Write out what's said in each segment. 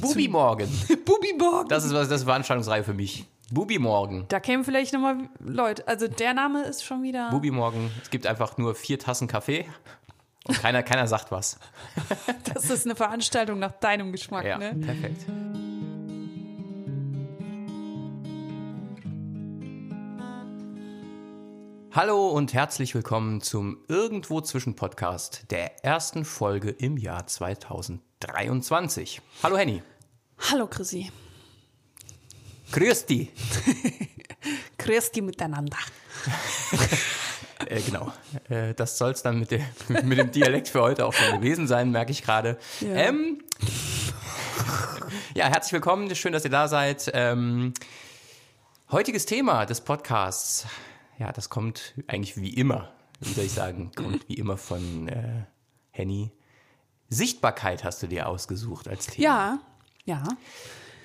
Bubi Morgen. Bubi Morgen. Das ist was, das ist Veranstaltungsreihe für mich. Bubi Morgen. Da kämen vielleicht nochmal Leute. Also der Name ist schon wieder. Bubi Morgen. Es gibt einfach nur vier Tassen Kaffee und keiner, keiner sagt was. Das ist eine Veranstaltung nach deinem Geschmack, Ja, ne? perfekt. Hallo und herzlich willkommen zum Irgendwo zwischen Podcast der ersten Folge im Jahr 2023. Hallo Henny. Hallo Chrissy. Grüß die miteinander. Äh, genau. Äh, das soll es dann mit, dem- mit dem Dialekt für heute auch schon gewesen sein, merke ich gerade. Ja. Ähm, ja, herzlich willkommen. Schön, dass ihr da seid. Ähm, heutiges Thema des Podcasts. Ja, das kommt eigentlich wie immer, wie soll ich sagen, kommt wie immer von äh, Henny. Sichtbarkeit hast du dir ausgesucht als Thema. Ja, ja.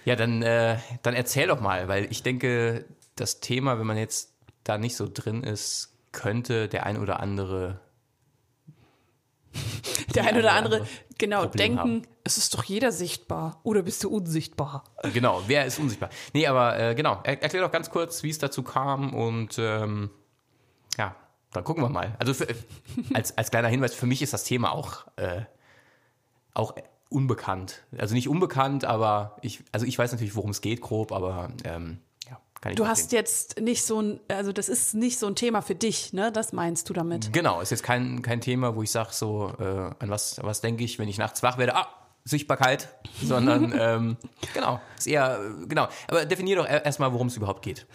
Ja, dann, äh, dann erzähl doch mal, weil ich denke, das Thema, wenn man jetzt da nicht so drin ist, könnte der ein oder andere. Der ein oder andere, andere genau, Problem denken, haben. es ist doch jeder sichtbar. Oder bist du unsichtbar? Genau, wer ist unsichtbar? Nee, aber äh, genau, er, erklär doch ganz kurz, wie es dazu kam und ähm, ja, dann gucken wir mal. Also für, als, als kleiner Hinweis, für mich ist das Thema auch, äh, auch unbekannt. Also nicht unbekannt, aber ich, also ich weiß natürlich, worum es geht, grob, aber ähm, ja, kann ich Du hast jetzt nicht so ein, also das ist nicht so ein Thema für dich, ne? Das meinst du damit? Genau, ist jetzt kein, kein Thema, wo ich sage, so, äh, an was, was denke ich, wenn ich nachts wach werde, ah, Sichtbarkeit, sondern ähm, genau, ist eher, äh, genau. Aber definier doch er- erstmal, worum es überhaupt geht.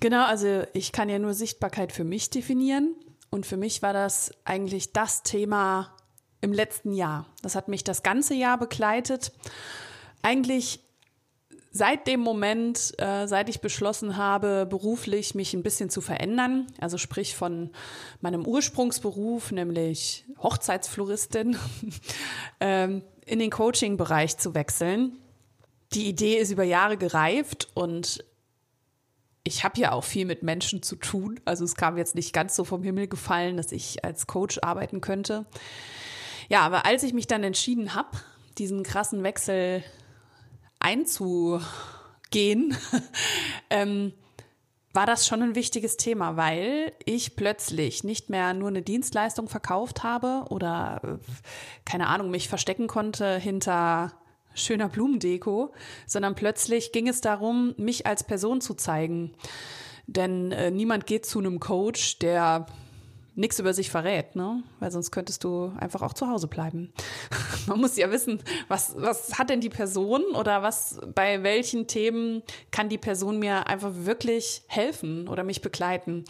Genau, also ich kann ja nur Sichtbarkeit für mich definieren. Und für mich war das eigentlich das Thema im letzten Jahr. Das hat mich das ganze Jahr begleitet. Eigentlich seit dem Moment, äh, seit ich beschlossen habe, beruflich mich ein bisschen zu verändern, also sprich von meinem Ursprungsberuf, nämlich Hochzeitsfloristin, ähm, in den Coaching-Bereich zu wechseln. Die Idee ist über Jahre gereift und ich habe ja auch viel mit Menschen zu tun. Also es kam jetzt nicht ganz so vom Himmel gefallen, dass ich als Coach arbeiten könnte. Ja, aber als ich mich dann entschieden habe, diesen krassen Wechsel einzugehen, ähm, war das schon ein wichtiges Thema, weil ich plötzlich nicht mehr nur eine Dienstleistung verkauft habe oder, äh, keine Ahnung, mich verstecken konnte hinter schöner Blumendeko, sondern plötzlich ging es darum, mich als Person zu zeigen. Denn äh, niemand geht zu einem Coach, der nichts über sich verrät, ne? Weil sonst könntest du einfach auch zu Hause bleiben. Man muss ja wissen, was, was hat denn die Person oder was, bei welchen Themen kann die Person mir einfach wirklich helfen oder mich begleiten.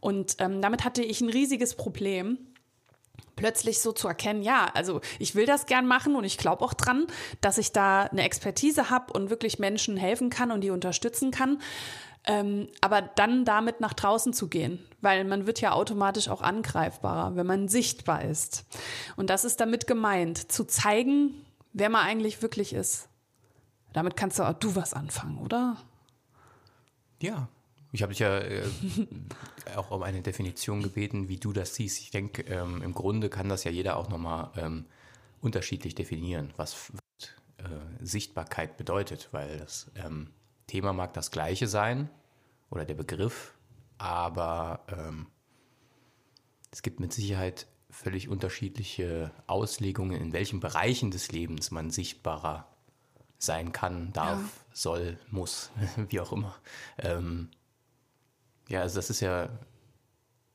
Und ähm, damit hatte ich ein riesiges Problem plötzlich so zu erkennen, ja, also ich will das gern machen und ich glaube auch dran, dass ich da eine Expertise habe und wirklich Menschen helfen kann und die unterstützen kann. Ähm, aber dann damit nach draußen zu gehen, weil man wird ja automatisch auch angreifbarer, wenn man sichtbar ist. Und das ist damit gemeint, zu zeigen, wer man eigentlich wirklich ist. Damit kannst du auch du was anfangen, oder? Ja. Ich habe dich ja äh, auch um eine Definition gebeten, wie du das siehst. Ich denke, ähm, im Grunde kann das ja jeder auch nochmal ähm, unterschiedlich definieren, was äh, Sichtbarkeit bedeutet, weil das ähm, Thema mag das gleiche sein oder der Begriff, aber ähm, es gibt mit Sicherheit völlig unterschiedliche Auslegungen, in welchen Bereichen des Lebens man sichtbarer sein kann, darf, Ja. soll, muss, wie auch immer. Ähm, ja, also das ist ja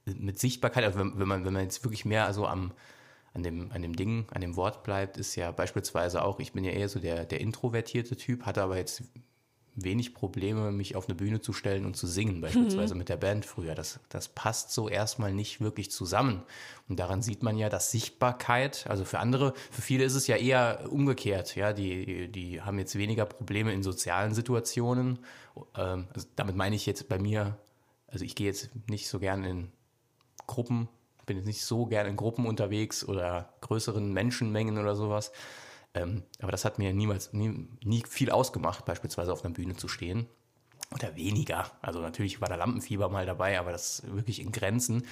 mit Sichtbarkeit, also wenn, wenn, man, wenn man jetzt wirklich mehr so am, an, dem, an dem Ding, an dem Wort bleibt, ist ja beispielsweise auch, ich bin ja eher so der, der introvertierte Typ, hatte aber jetzt wenig Probleme, mich auf eine Bühne zu stellen und zu singen, beispielsweise mit der Band früher. Das, das passt so erstmal nicht wirklich zusammen. Und daran sieht man ja, dass Sichtbarkeit, also für andere, für viele ist es ja eher umgekehrt. Ja, die, die haben jetzt weniger Probleme in sozialen Situationen. Ähm, also damit meine ich jetzt bei mir, also ich gehe jetzt nicht so gern in Gruppen, bin jetzt nicht so gern in Gruppen unterwegs oder größeren Menschenmengen oder sowas. Ähm, aber das hat mir niemals, nie, nie viel ausgemacht, beispielsweise auf einer Bühne zu stehen. Oder weniger. Also natürlich war da Lampenfieber mal dabei, aber das wirklich in Grenzen.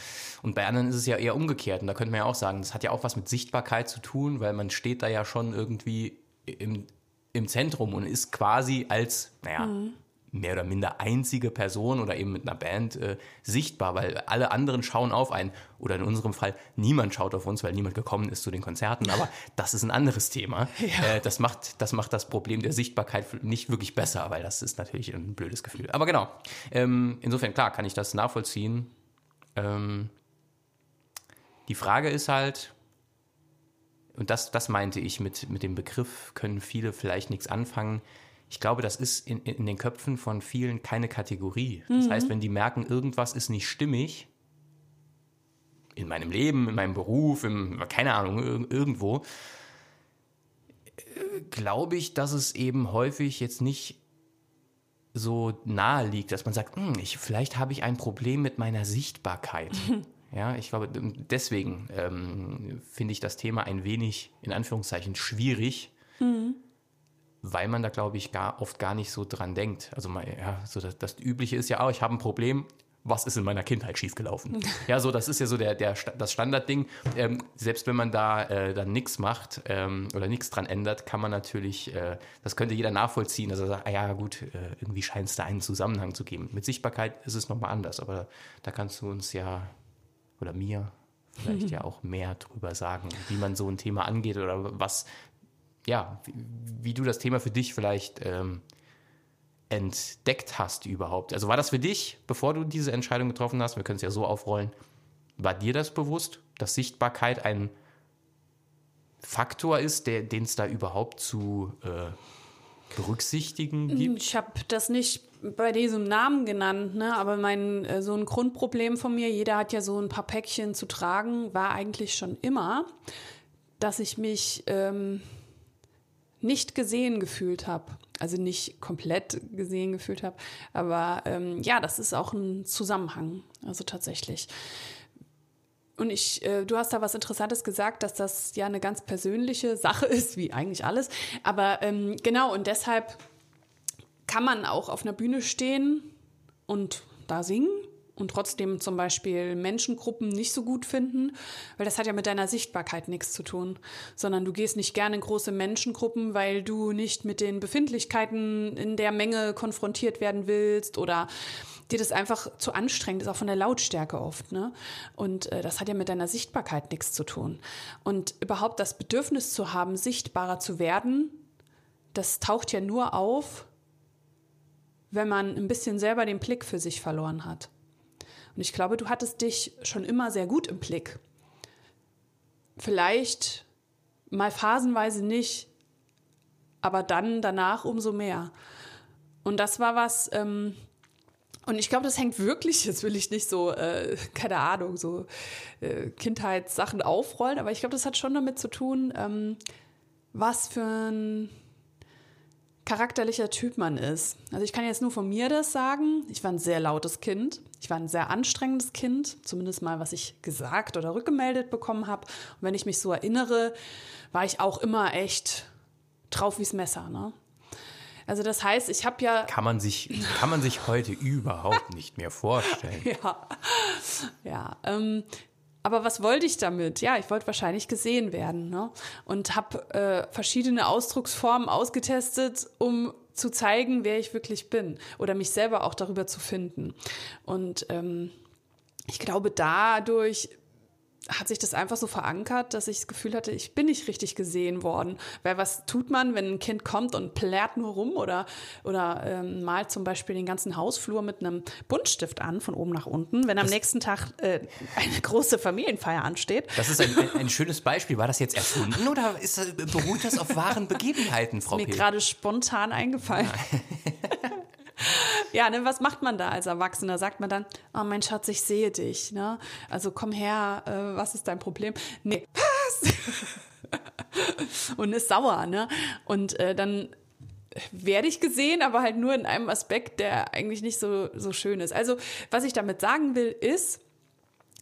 Und bei anderen ist es ja eher umgekehrt. Und da könnte man ja auch sagen, das hat ja auch was mit Sichtbarkeit zu tun, weil man steht da ja schon irgendwie im, im Zentrum und ist quasi als, naja, mhm. Mehr oder minder einzige Person oder eben mit einer Band äh, sichtbar, weil alle anderen schauen auf einen. Oder in unserem Fall, niemand schaut auf uns, weil niemand gekommen ist zu den Konzerten. Aber das ist ein anderes Thema. Ja. Äh, das, macht, das macht das Problem der Sichtbarkeit nicht wirklich besser, weil das ist natürlich ein blödes Gefühl. Aber genau, ähm, insofern, klar, kann ich das nachvollziehen. Ähm, die Frage ist halt, und das, das meinte ich mit, mit dem Begriff, können viele vielleicht nichts anfangen. Ich glaube, das ist in, in den Köpfen von vielen keine Kategorie. Das mhm. heißt, wenn die merken, irgendwas ist nicht stimmig, in meinem Leben, in meinem Beruf, im, keine Ahnung, irgendwo, glaube ich, dass es eben häufig jetzt nicht so nahe liegt, dass man sagt, hm, ich, vielleicht habe ich ein Problem mit meiner Sichtbarkeit. Ja, ich glaube, deswegen ähm, finde ich das Thema ein wenig, in Anführungszeichen, schwierig, mhm. Weil man da, glaube ich, gar, oft gar nicht so dran denkt. Also, mal, ja, so das, das Übliche ist ja auch, ich habe ein Problem, was ist in meiner Kindheit schiefgelaufen? ja, so, das ist ja so der, der, das Standardding. Ähm, selbst wenn man da äh, dann nichts macht ähm, oder nichts dran ändert, kann man natürlich, äh, das könnte jeder nachvollziehen, dass er sagt, ah ja, gut, äh, irgendwie scheint es da einen Zusammenhang zu geben. Mit Sichtbarkeit ist es nochmal anders, aber da kannst du uns ja oder mir vielleicht ja auch mehr drüber sagen, wie man so ein Thema angeht oder was, ja, wie, wie du das Thema für dich vielleicht ähm, entdeckt hast überhaupt. Also war das für dich, bevor du diese Entscheidung getroffen hast, wir können es ja so aufrollen, war dir das bewusst, dass Sichtbarkeit ein Faktor ist, den es da überhaupt zu äh, berücksichtigen gibt? Ich habe das nicht bei diesem Namen genannt, ne? aber mein, äh, so ein Grundproblem von mir, jeder hat ja so ein paar Päckchen zu tragen, war eigentlich schon immer, dass ich mich ähm, nicht gesehen gefühlt habe. Also nicht komplett gesehen gefühlt habe, aber ähm, ja, das ist auch ein Zusammenhang, also tatsächlich. Und ich, äh, du hast da was Interessantes gesagt, dass das ja eine ganz persönliche Sache ist, wie eigentlich alles. Aber ähm, genau, und deshalb kann man auch auf einer Bühne stehen und da singen und trotzdem zum Beispiel Menschengruppen nicht so gut finden, weil das hat ja mit deiner Sichtbarkeit nichts zu tun, sondern du gehst nicht gerne in große Menschengruppen, weil du nicht mit den Befindlichkeiten in der Menge konfrontiert werden willst oder dir das einfach zu anstrengend ist, auch von der Lautstärke oft. Ne? Und äh, das hat ja mit deiner Sichtbarkeit nichts zu tun. Und überhaupt das Bedürfnis zu haben, sichtbarer zu werden, das taucht ja nur auf, wenn man ein bisschen selber den Blick für sich verloren hat. Und ich glaube, du hattest dich schon immer sehr gut im Blick. Vielleicht mal phasenweise nicht, aber dann danach umso mehr. Und das war was, ähm, und ich glaube, das hängt wirklich, jetzt will ich nicht so, äh, keine Ahnung, so äh, Kindheitssachen aufrollen, aber ich glaube, das hat schon damit zu tun, ähm, was für ein charakterlicher Typ man ist. Also ich kann jetzt nur von mir das sagen. Ich war ein sehr lautes Kind. Ich war ein sehr anstrengendes Kind, zumindest mal, was ich gesagt oder rückgemeldet bekommen habe. Und wenn ich mich so erinnere, war ich auch immer echt drauf wie's Messer. Ne? Also das heißt, ich habe ja kann man sich kann man sich heute überhaupt nicht mehr vorstellen. ja, ja. Ähm, aber was wollte ich damit? Ja, ich wollte wahrscheinlich gesehen werden ne? und habe äh, verschiedene Ausdrucksformen ausgetestet, um zu zeigen, wer ich wirklich bin oder mich selber auch darüber zu finden. Und ähm, ich glaube, dadurch hat sich das einfach so verankert, dass ich das Gefühl hatte, ich bin nicht richtig gesehen worden. Weil was tut man, wenn ein Kind kommt und plärt nur rum oder, oder ähm, malt zum Beispiel den ganzen Hausflur mit einem Buntstift an, von oben nach unten, wenn am das nächsten Tag äh, eine große Familienfeier ansteht. Das ist ein, ein, ein, schönes Beispiel. War das jetzt erfunden oder ist, beruht das auf wahren Begebenheiten, Frau Mir gerade spontan eingefallen. Ja. Ja, ne, was macht man da als Erwachsener? Sagt man dann, oh mein Schatz, ich sehe dich, ne? Also komm her, äh, was ist dein Problem? Nee, was? und ist sauer, ne? Und äh, dann werde ich gesehen, aber halt nur in einem Aspekt, der eigentlich nicht so, so schön ist. Also, was ich damit sagen will, ist,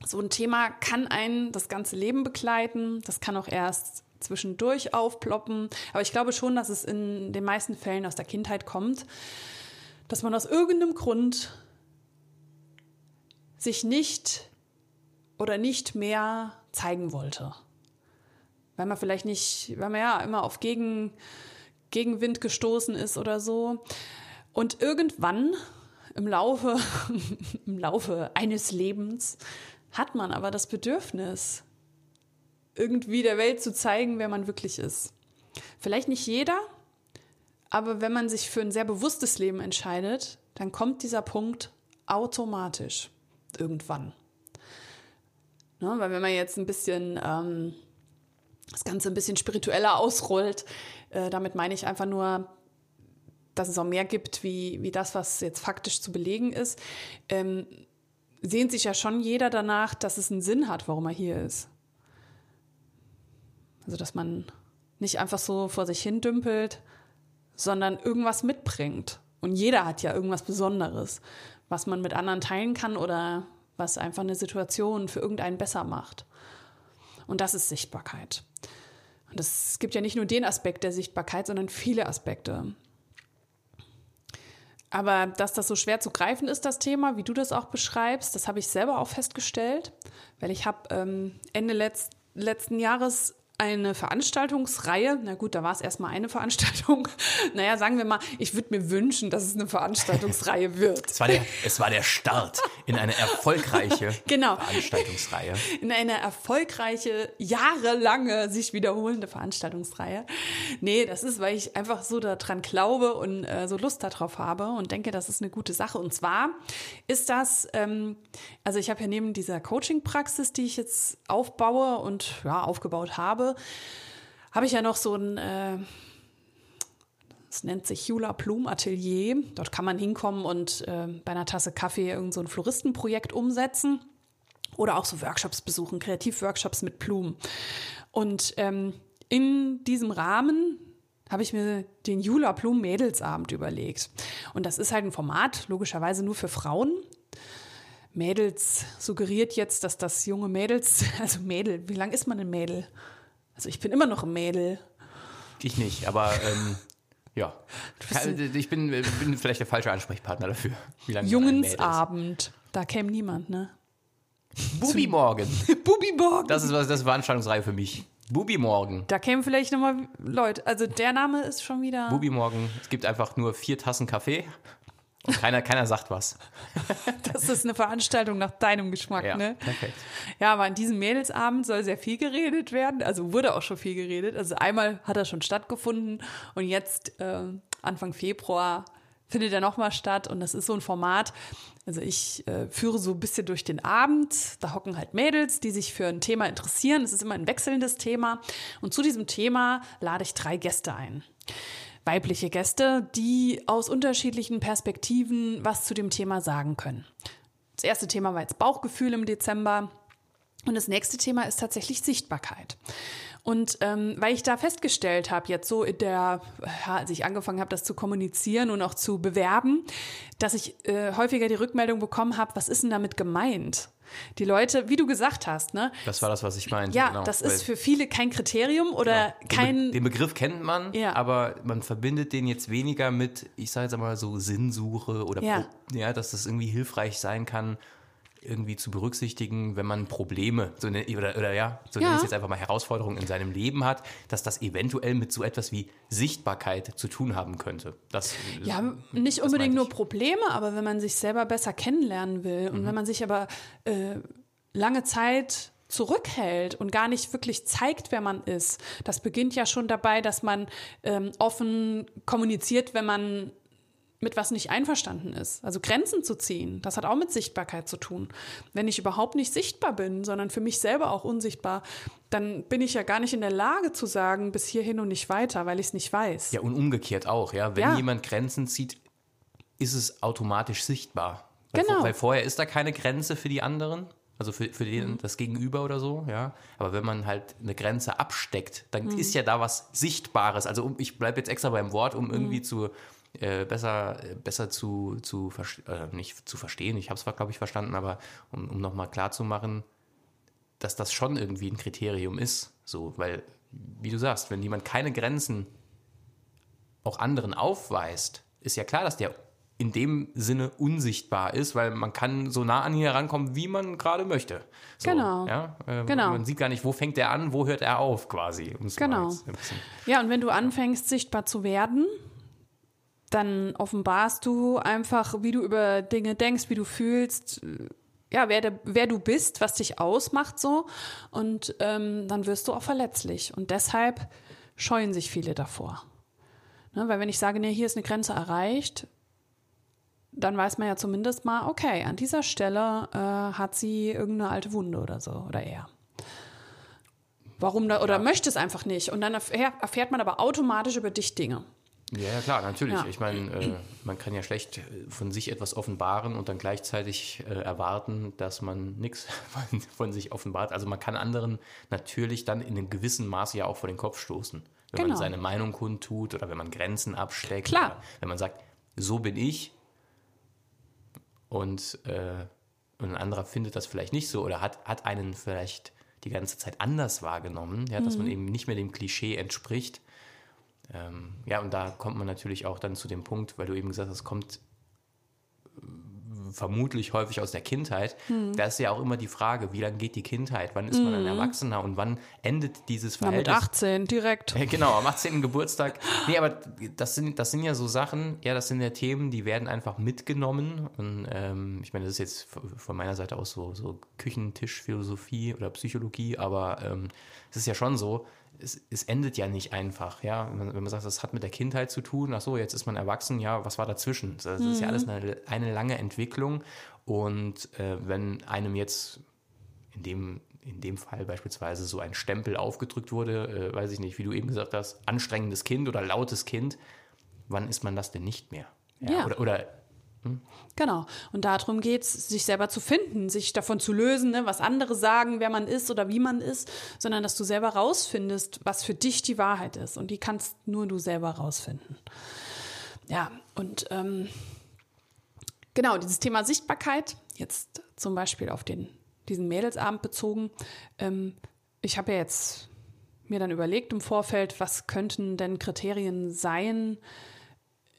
so ein Thema kann einen das ganze Leben begleiten. Das kann auch erst zwischendurch aufploppen. Aber ich glaube schon, dass es in den meisten Fällen aus der Kindheit kommt dass man aus irgendeinem Grund sich nicht oder nicht mehr zeigen wollte. Weil man vielleicht nicht, weil man ja immer auf Gegen, Gegenwind gestoßen ist oder so. Und irgendwann im Laufe, im Laufe eines Lebens hat man aber das Bedürfnis, irgendwie der Welt zu zeigen, wer man wirklich ist. Vielleicht nicht jeder, aber wenn man sich für ein sehr bewusstes Leben entscheidet, dann kommt dieser Punkt automatisch irgendwann. Ne, weil wenn man jetzt ein bisschen ähm, das Ganze ein bisschen spiritueller ausrollt, äh, damit meine ich einfach nur, dass es auch mehr gibt, wie, wie das, was jetzt faktisch zu belegen ist, ähm, sehnt sich ja schon jeder danach, dass es einen Sinn hat, warum er hier ist. Also, dass man nicht einfach so vor sich hin dümpelt, sondern irgendwas mitbringt. Und jeder hat ja irgendwas Besonderes, was man mit anderen teilen kann oder was einfach eine Situation für irgendeinen besser macht. Und das ist Sichtbarkeit. Und es gibt ja nicht nur den Aspekt der Sichtbarkeit, sondern viele Aspekte. Aber dass das so schwer zu greifen ist, das Thema, wie du das auch beschreibst, das habe ich selber auch festgestellt, weil ich habe ähm, Ende letzt, letzten Jahres eine Veranstaltungsreihe. Na gut, da war es erstmal eine Veranstaltung. Naja, sagen wir mal, ich würde mir wünschen, dass es eine Veranstaltungsreihe wird. Es war der, es war der Start in eine erfolgreiche genau. Veranstaltungsreihe. In eine erfolgreiche, jahrelange sich wiederholende Veranstaltungsreihe. Nee, das ist, weil ich einfach so daran glaube und äh, so Lust darauf habe und denke, das ist eine gute Sache. Und zwar ist das, ähm, also ich habe ja neben dieser Coaching-Praxis, die ich jetzt aufbaue und ja, aufgebaut habe, habe, ich ja noch so ein, äh, das nennt sich Jula Plum Atelier. Dort kann man hinkommen und äh, bei einer Tasse Kaffee irgend so ein Floristenprojekt umsetzen oder auch so Workshops besuchen, Kreativworkshops mit Blumen. Und ähm, in diesem Rahmen habe ich mir den Jula Plum Mädelsabend überlegt. Und das ist halt ein Format, logischerweise nur für Frauen. Mädels suggeriert jetzt, dass das junge Mädels, also Mädel, wie lang ist man ein Mädel? Also ich bin immer noch ein Mädel. Ich nicht, aber ähm, ja. Ich bin, bin, vielleicht der falsche Ansprechpartner dafür. Jungensabend. Da käme niemand, ne? Bubi Morgen. Bubi Morgen. Das ist was, das ist Veranstaltungsreihe für mich. Bubi Morgen. Da kämen vielleicht nochmal Leute. Also der Name ist schon wieder. Bubi Morgen. Es gibt einfach nur vier Tassen Kaffee und keiner, keiner sagt was. Das ist eine Veranstaltung nach deinem Geschmack, ja, ne? Perfekt. Ja, aber an diesem Mädelsabend soll sehr viel geredet werden. Also wurde auch schon viel geredet. Also einmal hat er schon stattgefunden und jetzt äh, Anfang Februar findet er nochmal statt und das ist so ein Format. Also ich äh, führe so ein bisschen durch den Abend. Da hocken halt Mädels, die sich für ein Thema interessieren. Es ist immer ein wechselndes Thema. Und zu diesem Thema lade ich drei Gäste ein weibliche Gäste, die aus unterschiedlichen Perspektiven was zu dem Thema sagen können. Das erste Thema war jetzt Bauchgefühl im Dezember. Und das nächste Thema ist tatsächlich Sichtbarkeit. Und ähm, weil ich da festgestellt habe, jetzt so in der, ja, als ich angefangen habe, das zu kommunizieren und auch zu bewerben, dass ich äh, häufiger die Rückmeldung bekommen habe, was ist denn damit gemeint? Die Leute, wie du gesagt hast, ne? Das war das, was ich meinte. Ja, genau. das ist für viele kein Kriterium oder genau. kein. Den, Be den, Begriff kennt man, ja. aber man verbindet den jetzt weniger mit, ich sage jetzt einmal so Sinnsuche oder ja. ja, dass das irgendwie hilfreich sein kann, irgendwie zu berücksichtigen, wenn man Probleme so eine, oder, oder ja, so ja. nenne ich jetzt einfach mal Herausforderungen in seinem Leben hat, dass das eventuell mit so etwas wie Sichtbarkeit zu tun haben könnte. Das, ja, nicht unbedingt nur Probleme, aber wenn man sich selber besser kennenlernen will und mhm. wenn man sich aber äh, lange Zeit zurückhält und gar nicht wirklich zeigt, wer man ist. Das beginnt ja schon dabei, dass man ähm, offen kommuniziert, wenn man mit was nicht einverstanden ist. Also Grenzen zu ziehen, das hat auch mit Sichtbarkeit zu tun. Wenn ich überhaupt nicht sichtbar bin, sondern für mich selber auch unsichtbar, dann bin ich ja gar nicht in der Lage zu sagen, bis hierhin und nicht weiter, weil ich es nicht weiß. Ja, und umgekehrt auch, ja. Wenn ja. jemand Grenzen zieht, ist es automatisch sichtbar. Weil, genau. Weil vorher ist da keine Grenze für die anderen. Also für, für den, mhm. das Gegenüber oder so, ja. Aber wenn man halt eine Grenze absteckt, dann mhm. ist ja da was Sichtbares. Also ich bleibe jetzt extra beim Wort, um irgendwie mhm. zu äh, besser, besser zu, zu äh, nicht zu verstehen, ich habe es glaube ich, verstanden, aber um, um nochmal klarzumachen, dass das schon irgendwie ein Kriterium ist. So, weil, wie du sagst, wenn jemand keine Grenzen auch anderen aufweist, ist ja klar, dass der in dem Sinne unsichtbar ist, weil man kann so nah an ihn herankommen, wie man gerade möchte. So, Genau. Ja? Äh, Genau. Man sieht gar nicht, wo fängt er an, wo hört er auf quasi. Genau. Ja, und wenn du anfängst, sichtbar zu werden, dann offenbarst du einfach, wie du über Dinge denkst, wie du fühlst, ja, wer, der, wer du bist, was dich ausmacht so. Und ähm, dann wirst du auch verletzlich. Und deshalb scheuen sich viele davor. Ne, weil wenn ich sage, nee, hier ist eine Grenze erreicht, dann weiß man ja zumindest mal, okay, an dieser Stelle äh, hat sie irgendeine alte Wunde oder so, oder er. Warum da, oder möchte es einfach nicht. Und dann erfährt man aber automatisch über dich Dinge. Ja, ja, klar, natürlich. Ja. Ich meine, äh, man kann ja schlecht äh, von sich etwas offenbaren und dann gleichzeitig äh, erwarten, dass man nichts von, sich offenbart. Also man kann anderen natürlich dann in einem gewissen Maße ja auch vor den Kopf stoßen. Wenn Genau. man seine Meinung kundtut oder wenn man Grenzen absteckt. Klar. Wenn man sagt, so bin ich und, äh, und ein anderer findet das vielleicht nicht so oder hat, hat einen vielleicht die ganze Zeit anders wahrgenommen, ja, dass man Mhm. eben nicht mehr dem Klischee entspricht. Ähm, ja, und da kommt man natürlich auch dann zu dem Punkt, weil du eben gesagt hast, es kommt äh, vermutlich häufig aus der Kindheit. Hm. Da ist ja auch immer die Frage, wie lange geht die Kindheit? Wann ist man ein Erwachsener und wann endet dieses Na, mit Verhältnis? 18 direkt. Ja, genau, am 18. Geburtstag. Nee, aber das sind, das sind ja so Sachen, ja, das sind ja Themen, die werden einfach mitgenommen. Und ähm, ich meine, das ist jetzt von meiner Seite aus so, so Küchentischphilosophie oder Psychologie, aber ähm, es ist ja schon so, es, es endet ja nicht einfach, ja. Wenn man, sagt, das hat mit der Kindheit zu tun, ach so, jetzt ist man erwachsen, ja, was war dazwischen? Das ist ja alles eine, eine lange Entwicklung. Und äh, wenn einem jetzt in dem, in dem Fall beispielsweise so ein Stempel aufgedrückt wurde, äh, weiß ich nicht, wie du eben gesagt hast, anstrengendes Kind oder lautes Kind, wann ist man das denn nicht mehr? Ja. Oder, oder Genau. Und darum geht es, sich selber zu finden, sich davon zu lösen, ne, was andere sagen, wer man ist oder wie man ist, sondern dass du selber rausfindest, was für dich die Wahrheit ist. Und die kannst nur du selber rausfinden. Ja, und ähm, genau, dieses Thema Sichtbarkeit, jetzt zum Beispiel auf den, diesen Mädelsabend bezogen. Ähm, ich habe ja jetzt mir dann überlegt im Vorfeld, was könnten denn Kriterien sein,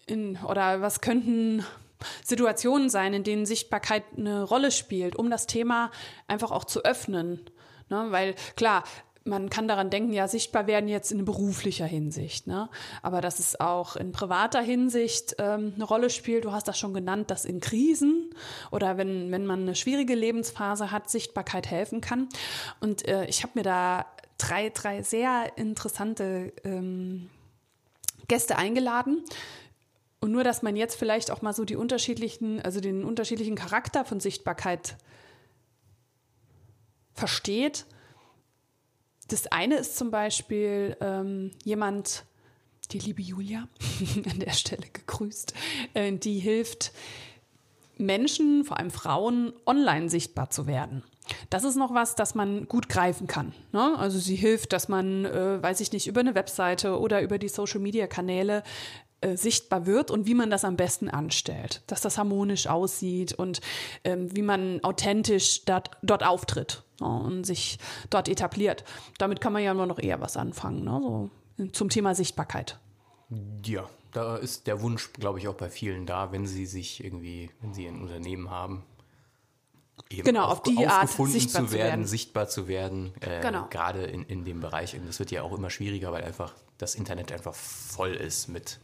in, oder was könnten Situationen sein, in denen Sichtbarkeit eine Rolle spielt, um das Thema einfach auch zu öffnen. Ne? Weil klar, man kann daran denken, ja, sichtbar werden jetzt in beruflicher Hinsicht, ne? aber dass es auch in privater Hinsicht ähm, eine Rolle spielt. Du hast das schon genannt, dass in Krisen oder wenn, wenn man eine schwierige Lebensphase hat, Sichtbarkeit helfen kann. Und äh, ich habe mir da drei, drei sehr interessante ähm, Gäste eingeladen. Und nur, dass man jetzt vielleicht auch mal so die unterschiedlichen, also den unterschiedlichen Charakter von Sichtbarkeit versteht. Das eine ist zum Beispiel ähm, jemand, die liebe Julia, an der Stelle gegrüßt, äh, die hilft Menschen, vor allem Frauen, online sichtbar zu werden. Das ist noch was, das man gut greifen kann. Ne? Also sie hilft, dass man, äh, weiß ich nicht, über eine Webseite oder über die Social-Media-Kanäle äh, sichtbar wird und wie man das am besten anstellt. Dass das harmonisch aussieht und ähm, wie man authentisch dort, dort auftritt ne? und sich dort etabliert. Damit kann man ja nur noch eher was anfangen, ne? so, zum Thema Sichtbarkeit. ja, da ist der Wunsch, glaube ich, auch bei vielen da, wenn sie sich irgendwie, wenn sie ein Unternehmen haben, eben Genau, auf die Art sichtbar zu zu werden, werden. sichtbar zu werden, äh, Genau. gerade in, in dem Bereich. Und das wird ja auch immer schwieriger, weil einfach das Internet einfach voll ist mit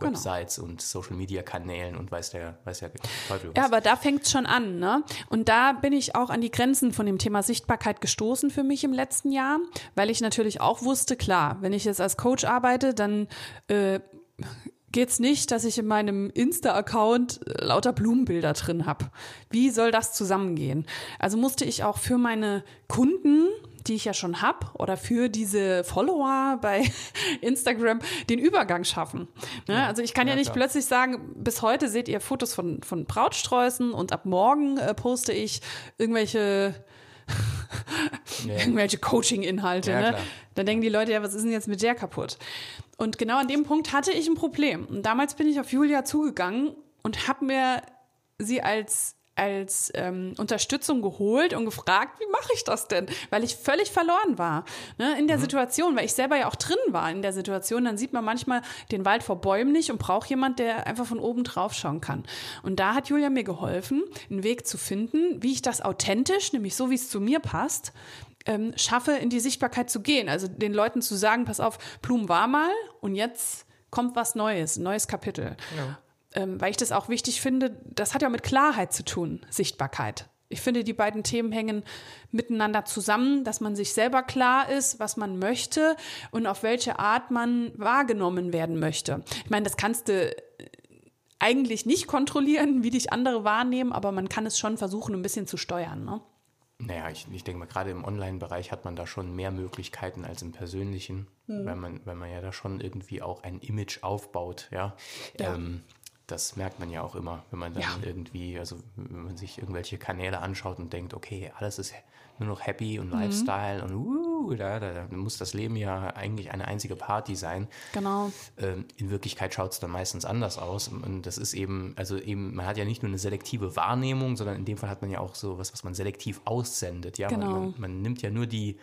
Genau. Websites und Social Media Kanälen und weiß der, weiß der Teufel was. Ja, aber da fängt es schon an, ne? Und da bin ich auch an die Grenzen von dem Thema Sichtbarkeit gestoßen für mich im letzten Jahr, weil ich natürlich auch wusste, klar, wenn ich jetzt als Coach arbeite, dann äh, geht's nicht, dass ich in meinem Insta-Account äh, lauter Blumenbilder drin habe. Wie soll das zusammengehen? Also musste ich auch für meine Kunden die ich ja schon habe, oder für diese Follower bei Instagram den Übergang schaffen. Ne? also ich kann ja, ja, nicht klar. plötzlich sagen, bis heute seht ihr Fotos von, von Brautsträußen und ab morgen äh, poste ich irgendwelche Ja. irgendwelche Coaching-Inhalte. Ja, ne? Dann denken die Leute, ja, was ist denn jetzt mit der kaputt? Und genau an dem Punkt hatte ich ein Problem. Und damals bin ich auf Julia zugegangen und habe mir sie als als ähm, Unterstützung geholt und gefragt, wie mache ich das denn? Weil ich völlig verloren war ne, in der mhm. Situation, weil ich selber ja auch drin war in der Situation. Dann sieht man manchmal den Wald vor Bäumen nicht und braucht jemand, der einfach von oben drauf schauen kann. Und da hat Julia mir geholfen, einen Weg zu finden, wie ich das authentisch, nämlich so, wie es zu mir passt, ähm, schaffe, in die Sichtbarkeit zu gehen. Also den Leuten zu sagen, pass auf, Blumen war mal und jetzt kommt was Neues, ein neues Kapitel. Ja ähm, weil ich das auch wichtig finde, das hat ja mit Klarheit zu tun, Sichtbarkeit. Ich finde, die beiden Themen hängen miteinander zusammen, dass man sich selber klar ist, was man möchte und auf welche Art man wahrgenommen werden möchte. Ich meine, das kannst du eigentlich nicht kontrollieren, wie dich andere wahrnehmen, aber man kann es schon versuchen, ein bisschen zu steuern. Ne? Naja, ich, ich denke mal, gerade im Online-Bereich hat man da schon mehr Möglichkeiten als im persönlichen, hm. weil, man, weil man ja da schon irgendwie auch ein Image aufbaut, ja. ja. Ähm, das merkt man ja auch immer, wenn man dann ja. irgendwie, also wenn man sich irgendwelche Kanäle anschaut und denkt, okay, alles ist nur noch happy und mhm. Lifestyle und uh, da, da, da, muss das Leben ja eigentlich eine einzige Party sein. Genau. Ähm, in Wirklichkeit schaut es dann meistens anders aus. Und das ist eben, also eben, man hat ja nicht nur eine selektive Wahrnehmung, sondern in dem Fall hat man ja auch so was, was man selektiv aussendet. Ja, genau. man, man, man nimmt ja nur die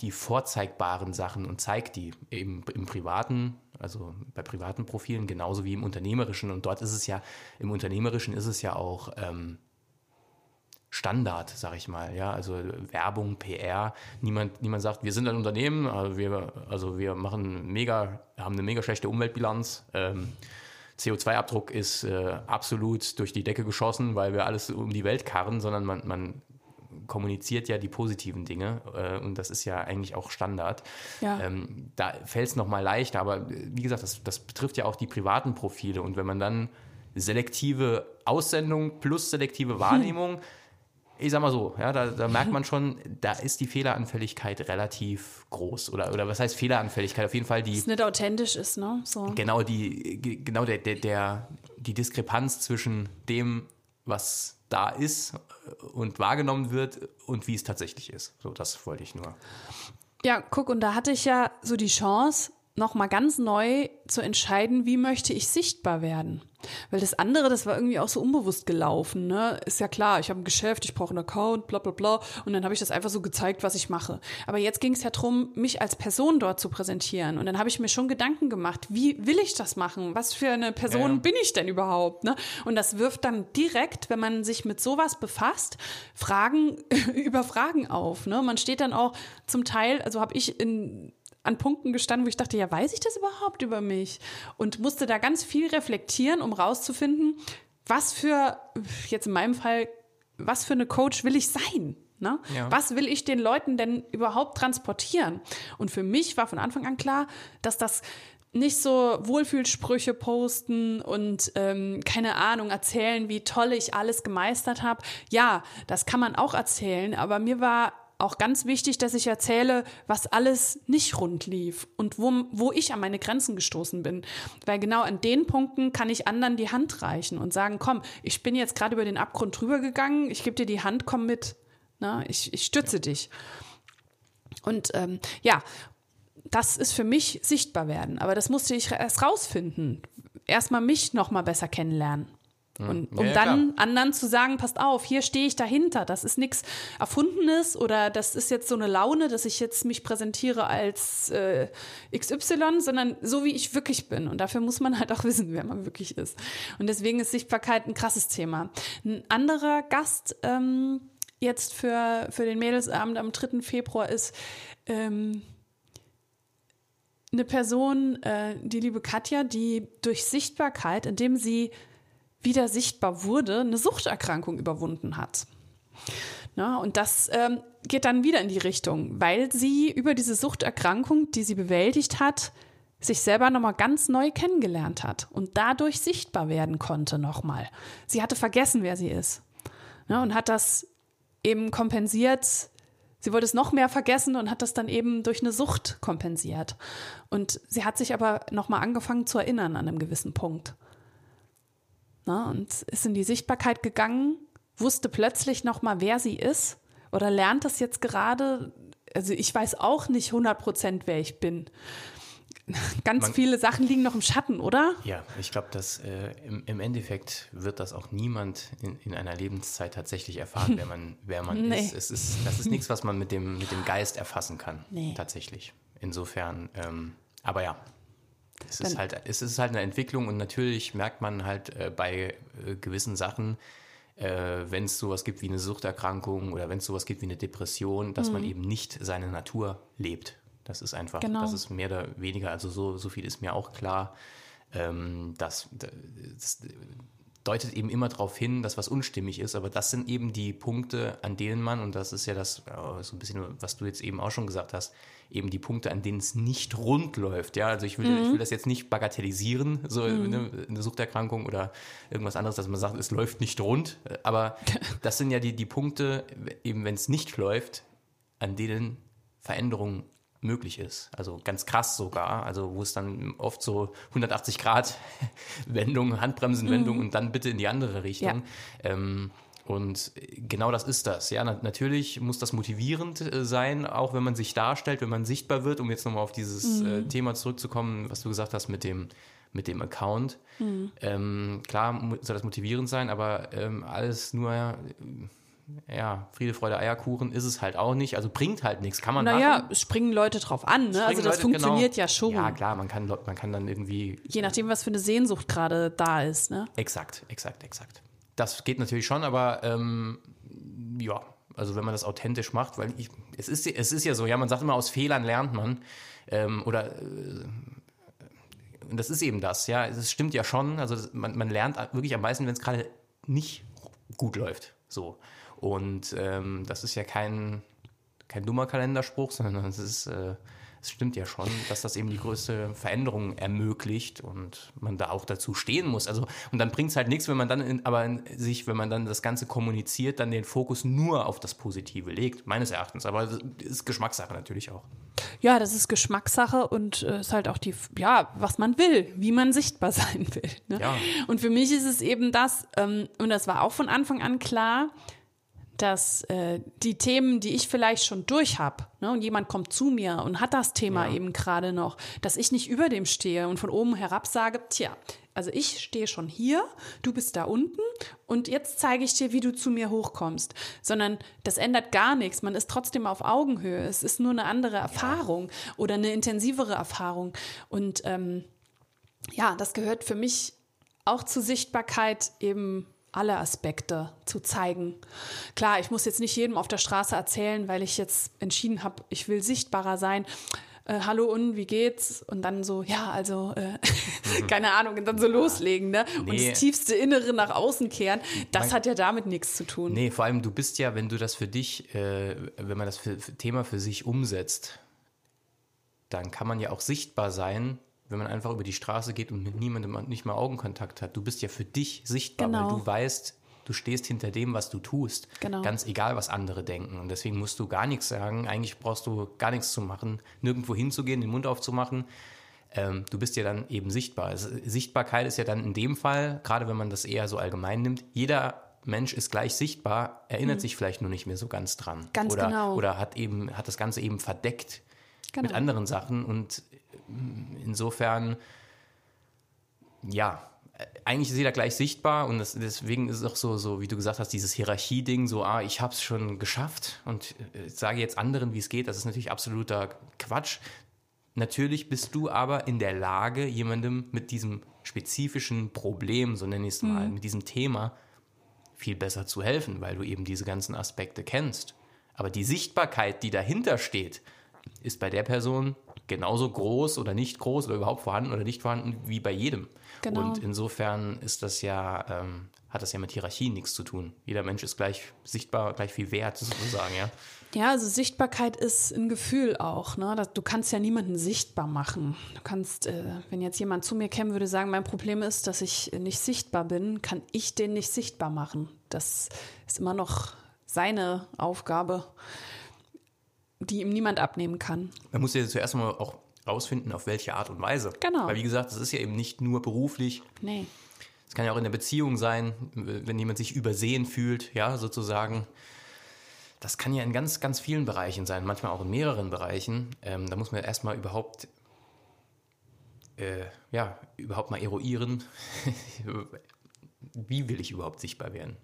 die vorzeigbaren Sachen und zeigt die eben im privaten, also bei privaten Profilen genauso wie im unternehmerischen. Und dort ist es ja, im unternehmerischen ist es ja auch ähm, Standard, sag ich mal. Ja, also Werbung, PR. Niemand, niemand sagt, wir sind ein Unternehmen, also wir, also wir machen mega, haben eine mega schlechte Umweltbilanz. Ähm, CO2-Abdruck ist äh, absolut durch die Decke geschossen, weil wir alles um die Welt karren, sondern man, man kommuniziert ja die positiven Dinge äh, und das ist ja eigentlich auch Standard. Ja. Ähm, da fällt es nochmal leichter, aber wie gesagt, das, das betrifft ja auch die privaten Profile und wenn man dann selektive Aussendung plus selektive Wahrnehmung, hm. ich sag mal so, ja, da, da, merkt man schon, da ist die Fehleranfälligkeit relativ groß. Oder, oder was heißt Fehleranfälligkeit? Auf jeden Fall die. Dass es nicht authentisch ist, ne? So. Genau, die, genau der, der, der, die Diskrepanz zwischen dem, was da ist und wahrgenommen wird und wie es tatsächlich ist. So, das wollte ich nur. Ja, guck, und da hatte ich ja so die Chance, nochmal ganz neu zu entscheiden, wie möchte ich sichtbar werden. Weil das andere, das war irgendwie auch so unbewusst gelaufen. Ne? Ist ja klar, ich habe ein Geschäft, ich brauche einen Account, bla bla bla. Und dann habe ich das einfach so gezeigt, was ich mache. Aber jetzt ging es ja darum, mich als Person dort zu präsentieren. Und dann habe ich mir schon Gedanken gemacht, wie will ich das machen? Was für eine Person ja, ja. bin ich denn überhaupt? Ne? Und das wirft dann direkt, wenn man sich mit sowas befasst, Fragen über Fragen auf. Ne? Man steht dann auch zum Teil, also habe ich in an Punkten gestanden, wo ich dachte, ja, weiß ich das überhaupt über mich? Und musste da ganz viel reflektieren, um rauszufinden, was für, jetzt in meinem Fall, was für eine Coach will ich sein? Ne? Ja. Was will ich den Leuten denn überhaupt transportieren? Und für mich war von Anfang an klar, dass das nicht so Wohlfühlsprüche posten und ähm, keine Ahnung erzählen, wie toll ich alles gemeistert habe. Ja, das kann man auch erzählen, aber mir war auch ganz wichtig, dass ich erzähle, was alles nicht rund lief und wo, wo ich an meine Grenzen gestoßen bin. Weil genau an den Punkten kann ich anderen die Hand reichen und sagen, komm, ich bin jetzt gerade über den Abgrund drüber gegangen, ich gebe dir die Hand, komm mit. Na, ich, ich stütze ja. dich. Und ähm, ja, das ist für mich sichtbar werden. Aber das musste ich erst rausfinden. Erstmal mich noch mal besser kennenlernen. Und um ja, ja, dann klar. anderen zu sagen, passt auf, hier stehe ich dahinter. Das ist nichts Erfundenes oder das ist jetzt so eine Laune, dass ich jetzt mich präsentiere als äh, XY, sondern so wie ich wirklich bin. Und dafür muss man halt auch wissen, wer man wirklich ist. Und deswegen ist Sichtbarkeit ein krasses Thema. Ein anderer Gast ähm, jetzt für, für den Mädelsabend am 3. Februar ist ähm, eine Person, äh, die liebe Katja, die durch Sichtbarkeit, indem sie wieder sichtbar wurde, eine Suchterkrankung überwunden hat. Na, und das ähm, geht dann wieder in die Richtung, weil sie über diese Suchterkrankung, die sie bewältigt hat, sich selber nochmal ganz neu kennengelernt hat und dadurch sichtbar werden konnte nochmal. Sie hatte vergessen, wer sie ist. Na, und hat das eben kompensiert. Sie wollte es noch mehr vergessen und hat das dann eben durch eine Sucht kompensiert. Und sie hat sich aber nochmal angefangen zu erinnern an einem gewissen Punkt. Ne, und ist in die Sichtbarkeit gegangen, wusste plötzlich nochmal, wer sie ist oder lernt das jetzt gerade. Also ich weiß auch nicht 100 Prozent, wer ich bin. ganz Man- viele Sachen liegen noch im Schatten, oder? Ja, ich glaube, dass äh, im, im Endeffekt wird das auch niemand in, in einer Lebenszeit tatsächlich erfahren, wer man, wer man Nee. ist. Es ist. Das ist nichts, was man mit dem, mit dem Geist erfassen kann. Nee. Tatsächlich. Insofern, ähm, aber ja. Es ist, halt, es ist halt eine Entwicklung und natürlich merkt man halt äh, bei äh, gewissen Sachen, äh, wenn es sowas gibt wie eine Suchterkrankung oder wenn es sowas gibt wie eine Depression, dass man eben nicht seine Natur lebt. Das ist einfach, Genau. das ist mehr oder weniger, also so, so viel ist mir auch klar, ähm, dass das deutet eben immer darauf hin, dass was unstimmig ist, aber das sind eben die Punkte, an denen man, und das ist ja das, so ein bisschen, was du jetzt eben auch schon gesagt hast, eben die Punkte, an denen es nicht rund läuft. Ja, also ich will, ich will das jetzt nicht bagatellisieren, so eine, eine Suchterkrankung oder irgendwas anderes, dass man sagt, es läuft nicht rund, aber das sind ja die, die Punkte, eben wenn es nicht läuft, an denen Veränderung möglich ist. Also ganz krass sogar. Also wo es dann oft so 180 Grad Wendung, Handbremsenwendung und dann bitte in die andere Richtung. Ähm, und genau das ist das. Ja, na, natürlich muss das motivierend äh, sein, auch wenn man sich darstellt, wenn man sichtbar wird, um jetzt nochmal auf dieses äh, Thema zurückzukommen, was du gesagt hast mit dem, mit dem Account. Ähm, klar soll das motivierend sein, aber ähm, alles nur äh, ja, Friede, Freude, Eierkuchen ist es halt auch nicht. Also bringt halt nichts. Kann man Naja, machen. es springen Leute drauf an, ne? Also das Leute, genau. funktioniert ja schon. Ja, klar, man kann, man kann dann irgendwie. Je nachdem, was für eine Sehnsucht gerade da ist, ne? Exakt, exakt, exakt. Das geht natürlich schon, aber ähm, ja, also wenn man das authentisch macht, weil ich, es, ist, es ist ja so, ja, man sagt immer, aus Fehlern lernt man. Ähm, oder äh, und das ist eben das, ja, es stimmt ja schon. Also man, man lernt wirklich am meisten, wenn es gerade nicht gut läuft. So. Und ähm, das ist ja kein, kein dummer Kalenderspruch, sondern es ist, äh, es stimmt ja schon, dass das eben die größte Veränderung ermöglicht und man da auch dazu stehen muss. Also, und dann bringt es halt nichts, wenn man dann in, aber in sich, wenn man dann das Ganze kommuniziert, dann den Fokus nur auf das Positive legt, meines Erachtens. Aber das ist Geschmackssache natürlich auch. Ja, das ist Geschmackssache und äh, ist halt auch die, ja, was man will, wie man sichtbar sein will. Ne? Ja. Und für mich ist es eben das, ähm, und das war auch von Anfang an klar, dass äh, die Themen, die ich vielleicht schon durch habe, ne, und jemand kommt zu mir und hat das Thema Ja. eben gerade noch, dass ich nicht über dem stehe und von oben herab sage, tja, also ich stehe schon hier, du bist da unten und jetzt zeige ich dir, wie du zu mir hochkommst. Sondern das ändert gar nichts. Man ist trotzdem auf Augenhöhe. Es ist nur eine andere Erfahrung oder eine intensivere Erfahrung. Und ähm, ja, das gehört für mich auch zur Sichtbarkeit eben alle Aspekte zu zeigen. Klar, ich muss jetzt nicht jedem auf der Straße erzählen, weil ich jetzt entschieden habe, ich will sichtbarer sein. Äh, Hallo und wie geht's? Und dann so, ja, also, äh, keine Ahnung, und dann so loslegen, ne? Und Nee. das tiefste Innere nach außen kehren, das Man- hat ja damit nichts zu tun. Nee, vor allem du bist ja, wenn du das für dich, äh, wenn man das für, für Thema für sich umsetzt, dann kann man ja auch sichtbar sein, wenn man einfach über die Straße geht und mit niemandem nicht mal Augenkontakt hat. Du bist ja für dich sichtbar, Genau. weil du weißt, du stehst hinter dem, was du tust. Genau. Ganz egal, was andere denken. Und deswegen musst du gar nichts sagen. Eigentlich brauchst du gar nichts zu machen, nirgendwo hinzugehen, den Mund aufzumachen. Ähm, du bist ja dann eben sichtbar. Also, Sichtbarkeit ist ja dann in dem Fall, gerade wenn man das eher so allgemein nimmt, jeder Mensch ist gleich sichtbar, erinnert sich vielleicht nur nicht mehr so ganz dran. Mhm. Ganz oder, genau. Oder hat eben, hat das Ganze eben verdeckt Genau. mit anderen Sachen und insofern, ja, eigentlich ist jeder gleich sichtbar und das, deswegen ist es auch so, so, wie du gesagt hast, dieses Hierarchie-Ding, so, ah, ich habe es schon geschafft und äh, sage jetzt anderen, wie es geht, das ist natürlich absoluter Quatsch. Natürlich bist du aber in der Lage, jemandem mit diesem spezifischen Problem, so nenne ich es mal, mit diesem Thema viel besser zu helfen, weil du eben diese ganzen Aspekte kennst. Aber die Sichtbarkeit, die dahinter steht, ist bei der Person genauso groß oder nicht groß oder überhaupt vorhanden oder nicht vorhanden wie bei jedem. Genau. Und insofern ist das ja, ähm, hat das ja mit Hierarchie nichts zu tun. Jeder Mensch ist gleich sichtbar, gleich viel wert, sozusagen, ja. Ja, also Sichtbarkeit ist ein Gefühl auch. Ne? Du kannst ja niemanden sichtbar machen. Du kannst, äh, wenn jetzt jemand zu mir käme, würde sagen, mein Problem ist, dass ich nicht sichtbar bin, kann ich den nicht sichtbar machen. Das ist immer noch seine Aufgabe, die ihm niemand abnehmen kann. Man muss ja zuerst mal auch rausfinden, auf welche Art und Weise. Genau. Weil wie gesagt, das ist ja eben nicht nur beruflich, Nee. Es kann ja auch in der Beziehung sein, wenn jemand sich übersehen fühlt, ja, sozusagen. Das kann ja in ganz, ganz vielen Bereichen sein, manchmal auch in mehreren Bereichen. Ähm, da muss man erstmal überhaupt äh, ja, überhaupt mal eruieren, wie will ich überhaupt sichtbar werden.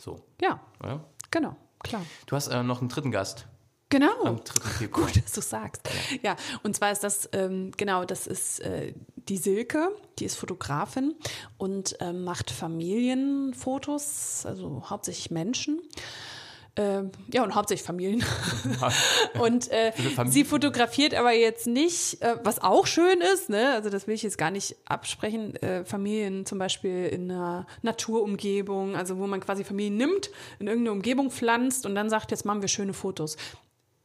So, Ja, oder? genau, klar. Du hast äh, noch einen dritten Gast Genau. am 3. Februar. Gut, dass du sagst. Ja, und zwar ist das, ähm, genau, das ist äh, die Silke, die ist Fotografin und ähm, macht Familienfotos, also hauptsächlich Menschen. Ähm, ja, und hauptsächlich Familien. und äh, Familien. sie fotografiert aber jetzt nicht, äh, was auch schön ist, ne? also das will ich jetzt gar nicht absprechen, äh, Familien zum Beispiel in einer Naturumgebung, also wo man quasi Familien nimmt, in irgendeine Umgebung pflanzt und dann sagt, jetzt machen wir schöne Fotos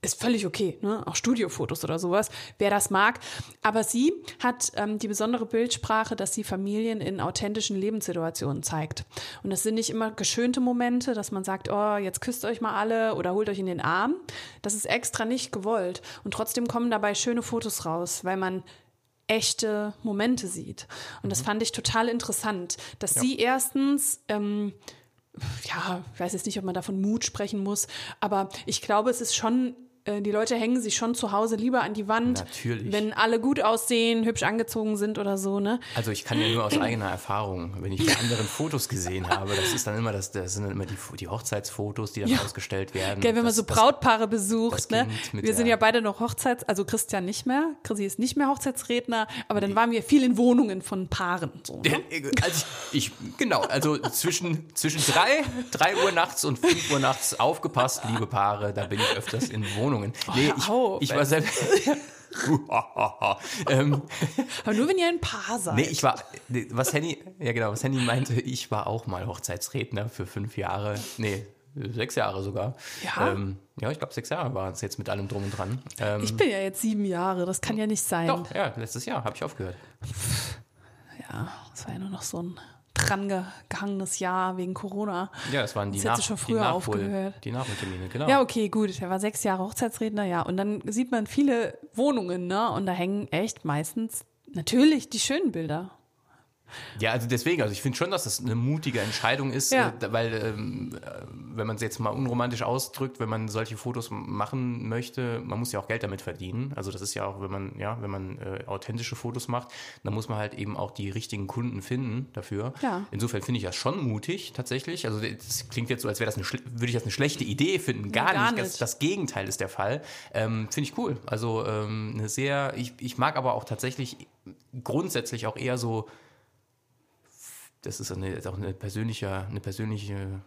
ist völlig okay, ne? auch Studiofotos oder sowas, wer das mag. Aber sie hat ähm, die besondere Bildsprache, dass sie Familien in authentischen Lebenssituationen zeigt. Und das sind nicht immer geschönte Momente, dass man sagt, oh, jetzt küsst euch mal alle oder holt euch in den Arm. Das ist extra nicht gewollt. Und trotzdem kommen dabei schöne Fotos raus, weil man echte Momente sieht. Und das fand ich total interessant, dass sie erstens ähm, ja, ich weiß jetzt nicht, ob man da von Mut sprechen muss, aber ich glaube, es ist schon, äh, die Leute hängen sich schon zu Hause lieber an die Wand, Natürlich. wenn alle gut aussehen, hübsch angezogen sind oder so, ne? Also ich kann ja nur aus eigener Erfahrung, wenn ich bei anderen Fotos gesehen habe, das ist dann immer das, das sind dann immer die, die Hochzeitsfotos, die dann Ja. ausgestellt werden. Gell, wenn man das, so das- Brautpaare besucht, das ne? Kind mit Wir sind ja beide noch Hochzeits-, also Christian nicht mehr, Chrissy ist nicht mehr Hochzeitsredner, aber dann waren wir viel in Wohnungen von Paaren. So, ne? Also ich, ich, genau, also zwischen, zwischen drei, drei Uhr nachts und fünf Uhr nachts aufgepasst, liebe Paare, da bin ich öfters in Wohnungen. Nee, hör ich, auf, ich war selbst. ähm, Aber nur wenn ihr ein Paar seid. nee, ich war, nee, was Henny, ja genau, was Henny meinte, ich war auch mal Hochzeitsredner für fünf Jahre, nee, sechs Jahre sogar. Ja? ähm, ja ich glaube sechs Jahre waren es jetzt mit allem drum und dran. Ähm, ich bin ja jetzt sieben Jahre, das kann ja nicht sein. doch, ja, letztes Jahr habe ich aufgehört. Ja, das war ja nur noch so ein dran gehangenes Jahr wegen Corona. Ja, es waren die, Das Nach schon die, früher Nachhol aufgehört. die Nachholtermine, genau. Ja, okay, gut. Er war sechs Jahre Hochzeitsredner, ja. Und dann sieht man viele Wohnungen, ne? Und da hängen echt meistens natürlich die schönen Bilder. Ja, also deswegen, also ich finde schon, dass das eine mutige Entscheidung ist, Ja. äh, weil ähm, äh, wenn man es jetzt mal unromantisch ausdrückt, wenn man solche Fotos machen möchte, man muss ja auch Geld damit verdienen. Also das ist ja auch, wenn man ja, wenn man äh, authentische Fotos macht, dann muss man halt eben auch die richtigen Kunden finden dafür. Ja. Insofern finde ich das schon mutig tatsächlich. Also das klingt jetzt so, als wäre das eine würde ich das eine schlechte Idee finden. Gar, gar nicht. Das, nicht. das Gegenteil ist der Fall. Ähm, finde ich cool. Also ähm, eine sehr, ich, ich mag aber auch tatsächlich grundsätzlich auch eher so das ist, eine, ist auch eine persönliche, eine persönliche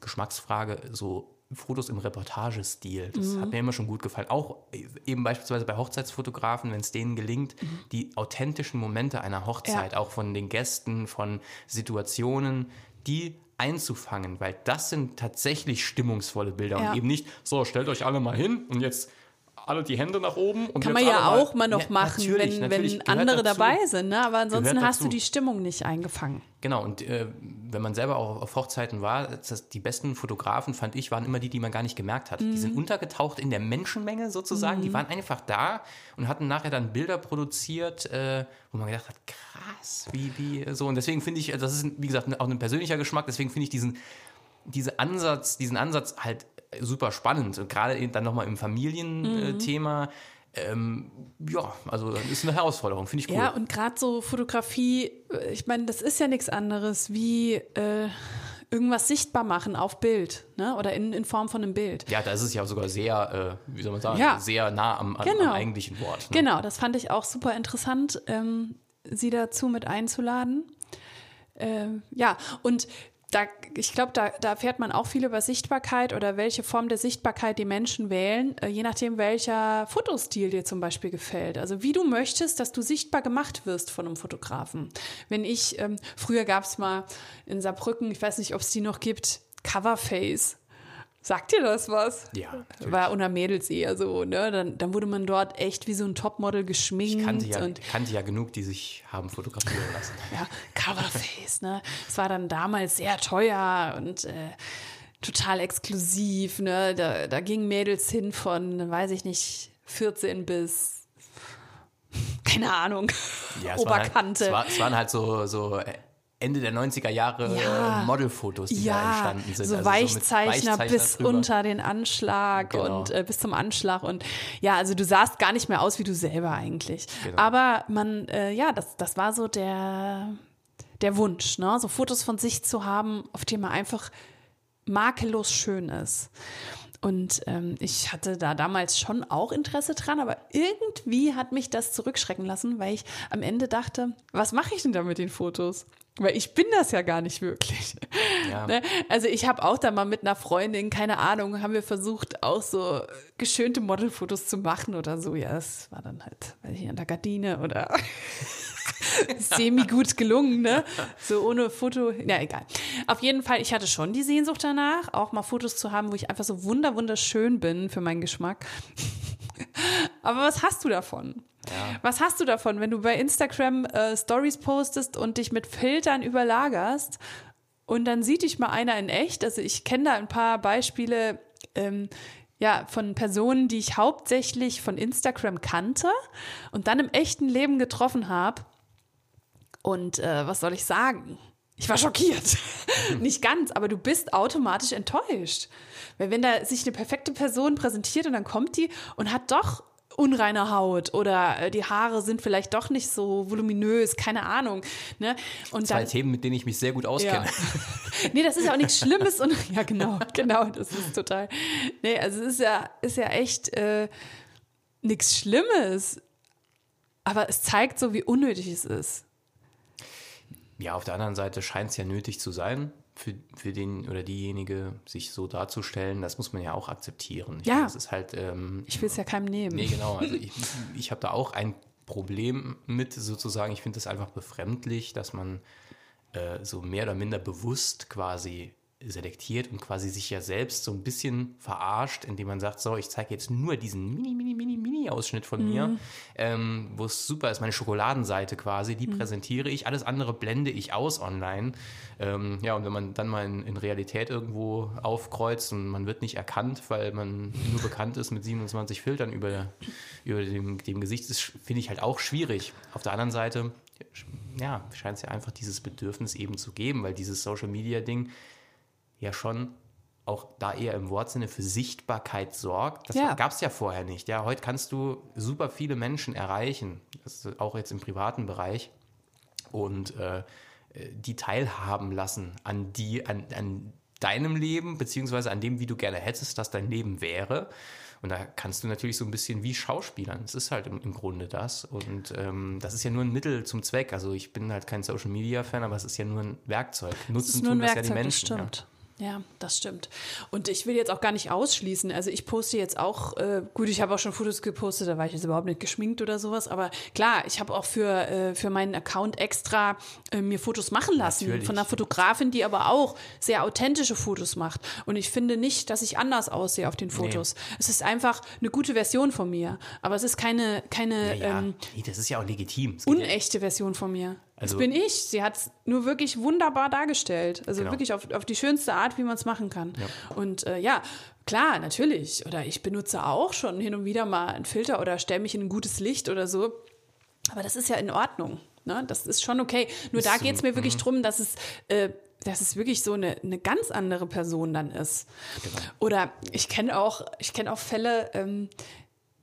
Geschmacksfrage, so Fotos im Reportagestil. Das Mhm. hat mir immer schon gut gefallen. Auch eben beispielsweise bei Hochzeitsfotografen, wenn es denen gelingt, die authentischen Momente einer Hochzeit, Mhm. Ja. auch von den Gästen, von Situationen, die einzufangen, weil das sind tatsächlich stimmungsvolle Bilder Ja. und eben nicht, so, stellt euch alle mal hin und jetzt alle die Hände nach oben. Und Kann man ja auch mal noch Ja, machen, natürlich, wenn, natürlich, wenn andere dazu. dabei sind, ne? Aber ansonsten hast du die Stimmung nicht eingefangen. Genau, und äh, wenn man selber auch auf Hochzeiten war, das, die besten Fotografen, fand ich, waren immer die, die man gar nicht gemerkt hat. Die Mhm. sind untergetaucht in der Menschenmenge sozusagen. Die waren einfach da und hatten nachher dann Bilder produziert, äh, wo man gedacht hat, krass, wie, wie, so. Und deswegen finde ich, das ist, wie gesagt, auch ein persönlicher Geschmack, deswegen finde ich diesen, diese Ansatz, diesen Ansatz halt super spannend. Und gerade eben dann nochmal im Familienthema. Ähm, ja, also das ist eine Herausforderung, finde ich cool. Ja, und gerade so Fotografie, äh, ich meine, das ist ja nichts anderes wie äh, irgendwas sichtbar machen auf Bild, ne? Oder in, in Form von einem Bild. Ja, da ist es ja sogar sehr, äh, wie soll man sagen, Ja. sehr nah am, an, Genau. am eigentlichen Wort. Ne? Genau, das fand ich auch super interessant, ähm, sie dazu mit einzuladen. Ähm, ja, und da, ich glaube, da, da erfährt man auch viel über Sichtbarkeit oder welche Form der Sichtbarkeit die Menschen wählen, äh, je nachdem, welcher Fotostil dir zum Beispiel gefällt. Also wie du möchtest, dass du sichtbar gemacht wirst von einem Fotografen. Wenn ich, ähm, früher gab es mal in Saarbrücken, ich weiß nicht, ob es die noch gibt, Coverface. Sagt dir das was? Ja, natürlich. War unter Mädels eher so, ne? Dann, dann wurde man dort echt wie so ein Topmodel geschminkt Ich kannte ja, und kannte ja genug, die sich haben fotografieren lassen. ja, Coverface, ne? Es war dann damals sehr teuer und äh, total exklusiv, ne? Da, da gingen Mädels hin von, weiß ich nicht, 14 bis keine Ahnung, Ja, es waren halt, Oberkante. es, war, es waren halt so, so äh, Ende der 90er Jahre Ja. äh, Modelfotos, die da Ja, entstanden sind. so Also mit Weichzeichner bis drüber. unter den Anschlag Genau. und äh, bis zum Anschlag und ja, also du sahst gar nicht mehr aus wie du selber eigentlich. Genau. Aber man, äh, ja, das, das war so der, der Wunsch, ne? so Fotos von sich zu haben, auf denen man einfach makellos schön ist. Und ähm, ich hatte da damals schon auch Interesse dran, aber irgendwie hat mich das zurückschrecken lassen, weil ich am Ende dachte, was mache ich denn da mit den Fotos? Weil ich bin das ja gar nicht wirklich. Ja. Ne? Also ich habe auch da mal mit einer Freundin, keine Ahnung, haben wir versucht, auch so geschönte Modelfotos zu machen oder so. Ja, das war dann halt, weiß ich, an der Gardine oder semi gut gelungen, ne? So ohne Foto. Ja, egal. Auf jeden Fall, ich hatte schon die Sehnsucht danach, auch mal Fotos zu haben, wo ich einfach so wunder wunderschön bin für meinen Geschmack. Aber was hast du davon? Ja. Was hast du davon, wenn du bei Instagram äh, Stories postest und dich mit Filtern überlagerst und dann sieht dich mal einer in echt? Also ich kenne da ein paar Beispiele ähm, ja, von Personen, die ich hauptsächlich von Instagram kannte und dann im echten Leben getroffen habe. Und äh, was soll ich sagen? Ich war schockiert. Nicht ganz, aber du bist automatisch enttäuscht. Weil wenn da sich eine perfekte Person präsentiert und dann kommt die und hat doch unreine Haut oder äh, die Haare sind vielleicht doch nicht so voluminös, keine Ahnung. Ne? Und Zwei dann, Themen, mit denen ich mich sehr gut auskenne. ja. Nee, das ist ja auch nichts Schlimmes und ja, genau, genau, das ist total. Nee, also es ist ja, ist ja echt äh, nichts Schlimmes. Aber es zeigt so, wie unnötig es ist. Ja, auf der anderen Seite scheint es ja nötig zu sein, für, für den oder diejenige sich so darzustellen. Das muss man ja auch akzeptieren. Ich Ja. meine, Das ist halt. Ähm, Ich will es ja keinem nehmen. nee, genau. Also ich, ich habe da auch ein Problem mit, sozusagen. Ich finde es einfach befremdlich, dass man äh, so mehr oder minder bewusst quasi selektiert und quasi sich ja selbst so ein bisschen verarscht, indem man sagt, so, ich zeige jetzt nur diesen mini, mini, mini, mini Ausschnitt von mir, ähm, wo es super ist, meine Schokoladenseite quasi, die präsentiere ich, alles andere blende ich aus online. Ähm, ja, und wenn man dann mal in, in Realität irgendwo aufkreuzt und man wird nicht erkannt, weil man nur bekannt ist mit 27 Filtern über, über dem, dem Gesicht, ist, finde ich halt auch schwierig. Auf der anderen Seite, ja, scheint es ja einfach dieses Bedürfnis eben zu geben, weil dieses Social Media Ding ja schon auch da eher im Wortsinne für Sichtbarkeit sorgt. Das Ja. gab es ja vorher nicht. Ja, heute kannst du super viele Menschen erreichen, das ist auch jetzt im privaten Bereich und äh, die teilhaben lassen an die, an, an deinem Leben, beziehungsweise an dem, wie du gerne hättest, dass dein Leben wäre. Und da kannst du natürlich so ein bisschen wie Schauspielern. Es ist halt im, im Grunde das. Und ähm, das ist ja nur ein Mittel zum Zweck. Also ich bin halt kein Social Media Fan, aber es ist ja nur ein Werkzeug. Nutzen Das tun das ja die das Menschen. ja. stimmt. Ja. Das stimmt. Und ich will jetzt auch gar nicht ausschließen. Also ich poste jetzt auch, äh, gut, ich habe auch schon Fotos gepostet, da war ich jetzt überhaupt nicht geschminkt oder sowas. Aber klar, ich habe auch für, äh, für meinen Account extra äh, mir Fotos machen lassen Natürlich. von einer Fotografin, die aber auch sehr authentische Fotos macht. Und ich finde nicht, dass ich anders aussehe auf den Fotos. Es ist einfach eine gute Version von mir. Aber es ist keine, keine Ja, ja. ähm, nee, das ist ja auch legitim. Ja- unechte Version von mir. Also- das bin ich. Sie hat es nur wirklich wunderbar dargestellt. Also Genau. wirklich auf, auf die schönste Art, wie man es machen kann. Und äh, ja, klar, natürlich. Oder ich benutze auch schon hin und wieder mal einen Filter oder stelle mich in ein gutes Licht oder so. Aber das ist ja in Ordnung. Ne? Das ist schon okay. Nur da Ist, geht es mir mhm. wirklich drum, dass es. Äh, dass es wirklich so eine, eine ganz andere Person dann ist. Genau. Oder ich kenne auch, ich kenne auch Fälle, ähm,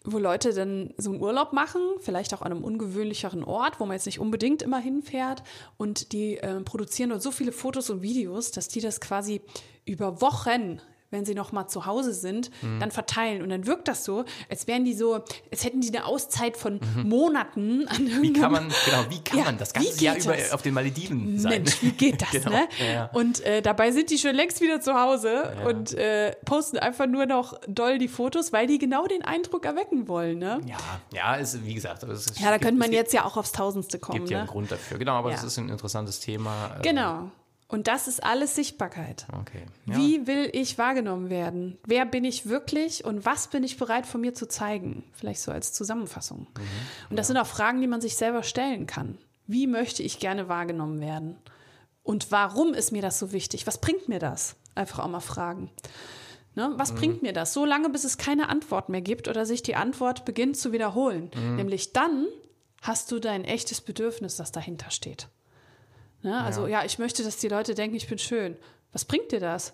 wo Leute dann so einen Urlaub machen, vielleicht auch an einem ungewöhnlicheren Ort, wo man jetzt nicht unbedingt immer hinfährt. Und die äh, produzieren dort so viele Fotos und Videos, dass die das quasi über Wochen, wenn sie noch mal zu Hause sind, dann verteilen. Und dann wirkt das so, als wären die so, als hätten die eine Auszeit von Monaten an Wie kann man, genau, wie kann Ja, man das ganze Jahr geht über das? auf den Malediven sein? Mensch, wie geht das, Genau, ne? ja, ja. Und äh, dabei sind die schon längst wieder zu Hause und äh, posten einfach nur noch doll die Fotos, weil die genau den Eindruck erwecken wollen, ne? Ja, ja, ist, wie gesagt, aber es ist, Ja, da gibt- könnte man es jetzt ja auch aufs Tausendste kommen, gibt ja einen ne? Grund dafür. Genau, aber Ja. das ist ein interessantes Thema. äh, Genau. Und das ist alles Sichtbarkeit. Okay. Ja. Wie will ich wahrgenommen werden? Wer bin ich wirklich und was bin ich bereit von mir zu zeigen? Vielleicht so als Zusammenfassung. Mhm. Und das sind auch Fragen, die man sich selber stellen kann. Wie möchte ich gerne wahrgenommen werden? Und warum ist mir das so wichtig? Was bringt mir das? Einfach auch mal fragen. Ne? Mhm. Was bringt mir das? So lange, bis es keine Antwort mehr gibt oder sich die Antwort beginnt zu wiederholen. Mhm. Nämlich dann hast du dein echtes Bedürfnis, das dahinter steht. Ne? Also ja. ich möchte, dass die Leute denken, ich bin schön. Was bringt dir das?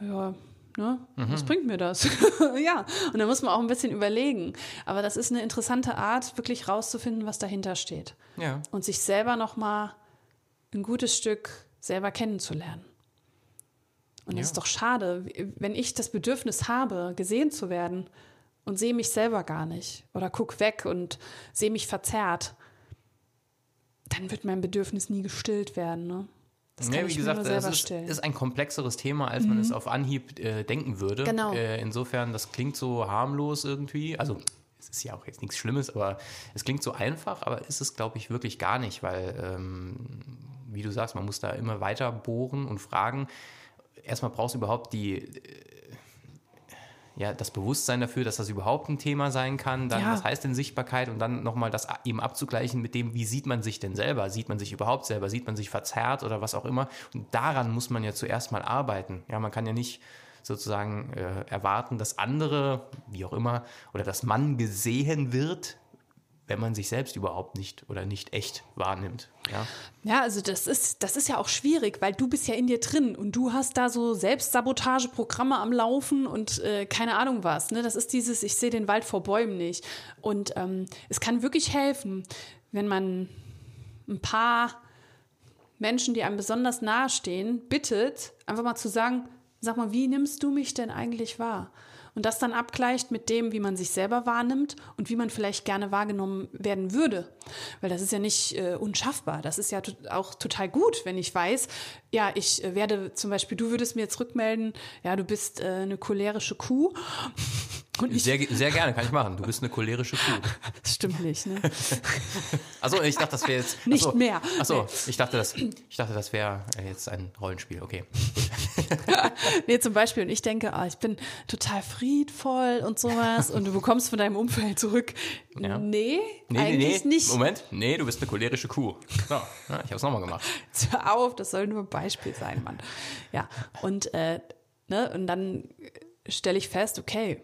Ja, ne? Was bringt mir das? ja, und da muss man auch ein bisschen überlegen. Aber das ist eine interessante Art, wirklich rauszufinden, was dahinter steht. Ja. Und sich selber nochmal ein gutes Stück selber kennenzulernen. Und es Ja. ist doch schade, wenn ich das Bedürfnis habe, gesehen zu werden und sehe mich selber gar nicht oder guck weg und sehe mich verzerrt, dann wird mein Bedürfnis nie gestillt werden. Ne? Das kann Ja, ich wie gesagt, das selber ist, ist ein komplexeres Thema, als man es auf Anhieb äh, denken würde. Genau. Äh, insofern, das klingt so harmlos irgendwie. Also, es ist ja auch jetzt nichts Schlimmes, aber es klingt so einfach, aber ist es, glaube ich, wirklich gar nicht, weil, ähm, wie du sagst, man muss da immer weiter bohren und fragen. Erstmal brauchst du überhaupt die. Ja, das Bewusstsein dafür, dass das überhaupt ein Thema sein kann, dann Ja. was heißt denn Sichtbarkeit und dann nochmal das eben abzugleichen mit dem, wie sieht man sich denn selber? Sieht man sich überhaupt selber? Sieht man sich verzerrt oder was auch immer? Und daran muss man ja zuerst mal arbeiten. Ja, man kann ja nicht sozusagen äh, erwarten, dass andere, wie auch immer, oder dass man gesehen wird, wenn man sich selbst überhaupt nicht oder nicht echt wahrnimmt. Ja, Ja, also das ist, das ist ja auch schwierig, weil du bist ja in dir drin und du hast da so Selbstsabotageprogramme am Laufen und äh, keine Ahnung was. Ne? Das ist dieses, ich sehe den Wald vor Bäumen nicht. Und ähm, es kann wirklich helfen, wenn man ein paar Menschen, die einem besonders nahe stehen, bittet, einfach mal zu sagen, sag mal, wie nimmst du mich denn eigentlich wahr? Und das dann abgleicht mit dem, wie man sich selber wahrnimmt und wie man vielleicht gerne wahrgenommen werden würde. Weil das ist ja nicht äh, unschaffbar. Das ist ja auch total gut, wenn ich weiß, ja, ich äh, werde zum Beispiel, du würdest mir jetzt rückmelden, ja, du bist äh, eine cholerische Kuh. Und ich, sehr, sehr gerne, kann ich machen. Du bist eine cholerische Kuh. das stimmt nicht, ne? Achso, ich dachte, das wäre jetzt. Nicht achso, mehr. Achso, ich dachte, das, ich dachte, das wäre äh, jetzt ein Rollenspiel. Okay. Nee, zum Beispiel, und ich denke, ah, ich bin total friedvoll und sowas und du bekommst von deinem Umfeld zurück. Ja. Nee, Nee, eigentlich nee, nee. nicht. Moment. Nee, du bist eine cholerische Kuh. So, ja, ich habe es nochmal gemacht. Hör auf, das soll nur ein Beispiel sein, Mann. Ja, und, äh, ne, und dann stelle ich fest, okay,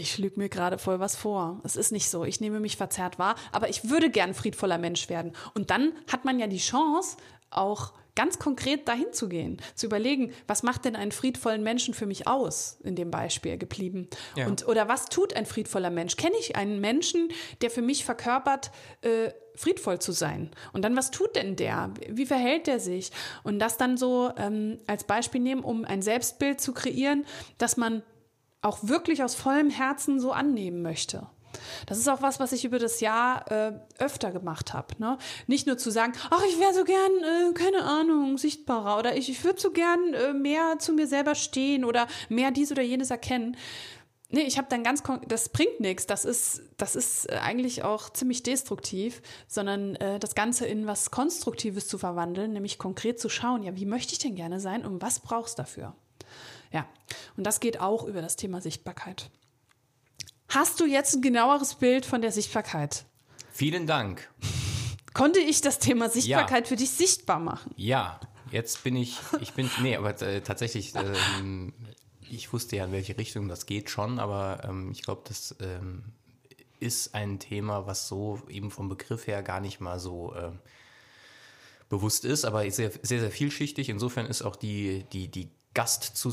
ich lüge mir gerade voll was vor. Es ist nicht so. Ich nehme mich verzerrt wahr, aber ich würde gern friedvoller Mensch werden. Und dann hat man ja die Chance, auch ganz konkret dahin zu gehen, zu überlegen, was macht denn einen friedvollen Menschen für mich aus, in dem Beispiel geblieben. Ja. Und, oder was tut ein friedvoller Mensch? Kenne ich einen Menschen, der für mich verkörpert, äh, friedvoll zu sein? Und dann, was tut denn der? Wie verhält der sich? Und das dann so ähm, als Beispiel nehmen, um ein Selbstbild zu kreieren, dass man auch wirklich aus vollem Herzen so annehmen möchte. Das ist auch was, was ich über das Jahr äh, öfter gemacht habe. Ne? Nicht nur zu sagen, ach, ich wäre so gern, äh, keine Ahnung, sichtbarer oder ich, ich würde so gern äh, mehr zu mir selber stehen oder mehr dies oder jenes erkennen. Nee, ich habe dann ganz, das bringt nichts. Das ist, das ist äh, eigentlich auch ziemlich destruktiv, sondern äh, das Ganze in was Konstruktives zu verwandeln, nämlich konkret zu schauen, ja, wie möchte ich denn gerne sein und was brauchst dafür? Ja, und das geht auch über das Thema Sichtbarkeit. Hast du jetzt ein genaueres Bild von der Sichtbarkeit? Vielen Dank. Konnte ich das Thema Sichtbarkeit für dich sichtbar machen? Ja, jetzt bin ich, ich bin, nee, aber äh, tatsächlich, ähm, ich wusste ja, in welche Richtung das geht schon, aber ähm, ich glaube, das ähm, ist ein Thema, was so eben vom Begriff her gar nicht mal so ähm, bewusst ist, aber sehr, sehr, sehr vielschichtig. Insofern ist auch die, die, die Gast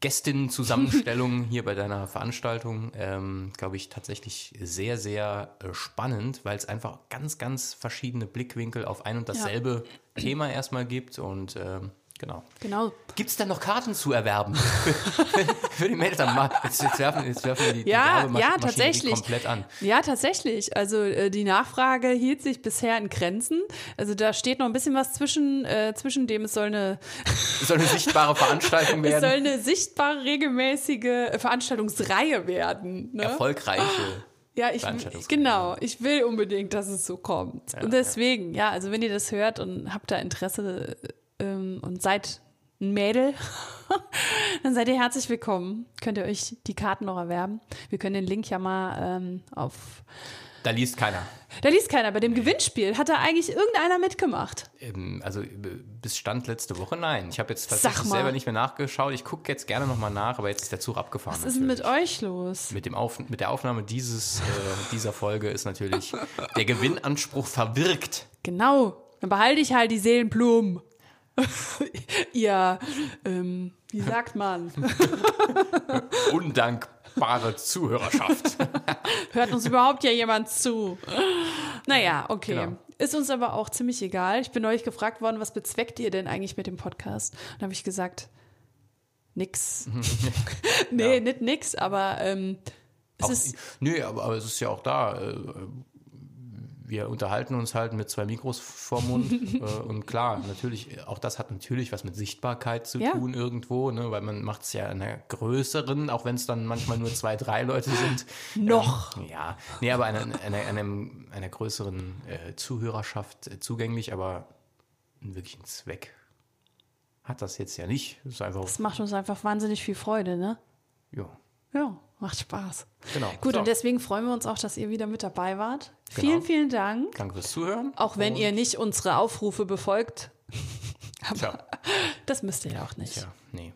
Gästinnen-Zusammenstellung hier bei deiner Veranstaltung, ähm, glaube ich, tatsächlich sehr, sehr äh, spannend, weil es einfach ganz, ganz verschiedene Blickwinkel auf ein und dasselbe Thema erstmal gibt und ähm, genau. Genau. Gibt es denn noch Karten zu erwerben? Für die Mädels. Jetzt, jetzt, werfen, jetzt werfen wir die, Ja, die ja, tatsächlich. komplett an. Ja, tatsächlich. Also äh, die Nachfrage hielt sich bisher in Grenzen. Also da steht noch ein bisschen was zwischen, äh, zwischen dem, es soll eine, Es soll eine sichtbare Veranstaltung es soll werden. eine sichtbare, regelmäßige äh, Veranstaltungsreihe werden. Ne? Erfolgreiche. Ja, ich, genau. Ich will unbedingt, dass es so kommt. Ja, und deswegen, ja. also wenn ihr das hört und habt da Interesse ähm, und seid ein Mädel, dann seid ihr herzlich willkommen. Könnt ihr euch die Karten noch erwerben. Wir können den Link ja mal ähm, auf. Da liest keiner. Da liest keiner. Bei dem Gewinnspiel hat da eigentlich irgendeiner mitgemacht. Ähm, Also äh, bis Stand letzte Woche nein. Ich habe jetzt tatsächlich selber nicht mehr nachgeschaut. Ich gucke jetzt gerne nochmal nach, aber jetzt ist der Zug abgefahren. Was ist denn mit natürlich. euch los? mit, dem Auf, mit der Aufnahme dieses, äh, dieser Folge ist natürlich der Gewinnanspruch verwirkt. Genau. Dann behalte ich halt die Seelenblumen. Ihr, ähm, wie sagt man? Undankbare Zuhörerschaft. Hört uns überhaupt ja jemand zu? Naja, okay. Genau. Ist uns aber auch ziemlich egal. Ich bin neulich gefragt worden, was bezweckt ihr denn eigentlich mit dem Podcast? Und habe ich gesagt, nix. nee, Ja. nicht nix, aber ähm, es Auch, ist. nö, aber, aber es ist ja auch da. äh, Wir unterhalten uns halt mit zwei Mikros vorm Mund. äh, und klar, natürlich, auch das hat natürlich was mit Sichtbarkeit zu Ja. tun irgendwo, ne? weil man macht es ja in einer größeren, auch wenn es dann manchmal nur zwei, drei Leute sind. Noch. Ähm, ja, nee, aber einer, einer, einer, einer größeren äh, Zuhörerschaft äh, zugänglich, aber einen wirklichen Zweck hat das jetzt ja nicht. Ist einfach, Das macht uns einfach wahnsinnig viel Freude, ne? ja, Ja, macht Spaß. genau. Gut, So, und deswegen freuen wir uns auch, dass ihr wieder mit dabei wart. Genau. Vielen, vielen Dank. Danke fürs Zuhören. Auch wenn Und- ihr nicht unsere Aufrufe befolgt. Aber Tja, das müsst ihr ja auch nicht. ja, nee.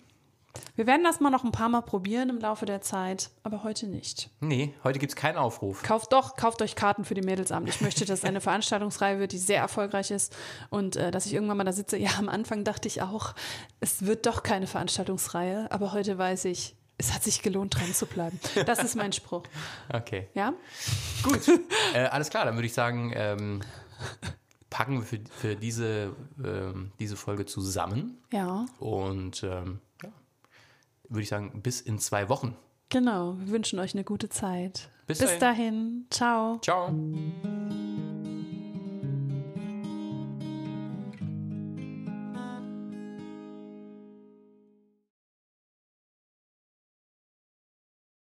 Wir werden das mal noch ein paar Mal probieren im Laufe der Zeit, aber heute nicht. Nee, heute gibt es keinen Aufruf. Kauft doch, kauft euch Karten für die Mädelsamt. Ich möchte, dass es eine Veranstaltungsreihe wird, die sehr erfolgreich ist und äh, dass ich irgendwann mal da sitze. Ja, am Anfang dachte ich auch, es wird doch keine Veranstaltungsreihe, aber heute weiß ich, es hat sich gelohnt, dran zu bleiben. Das ist mein Spruch. Okay, Ja? gut. äh, alles klar, dann würde ich sagen, ähm, packen wir für, für diese, ähm, diese Folge zusammen. Ja, Und ähm, ja, würde ich sagen, bis in zwei Wochen. genau. Wir wünschen euch eine gute Zeit. Bis Bis dahin. dahin. Ciao. Ciao.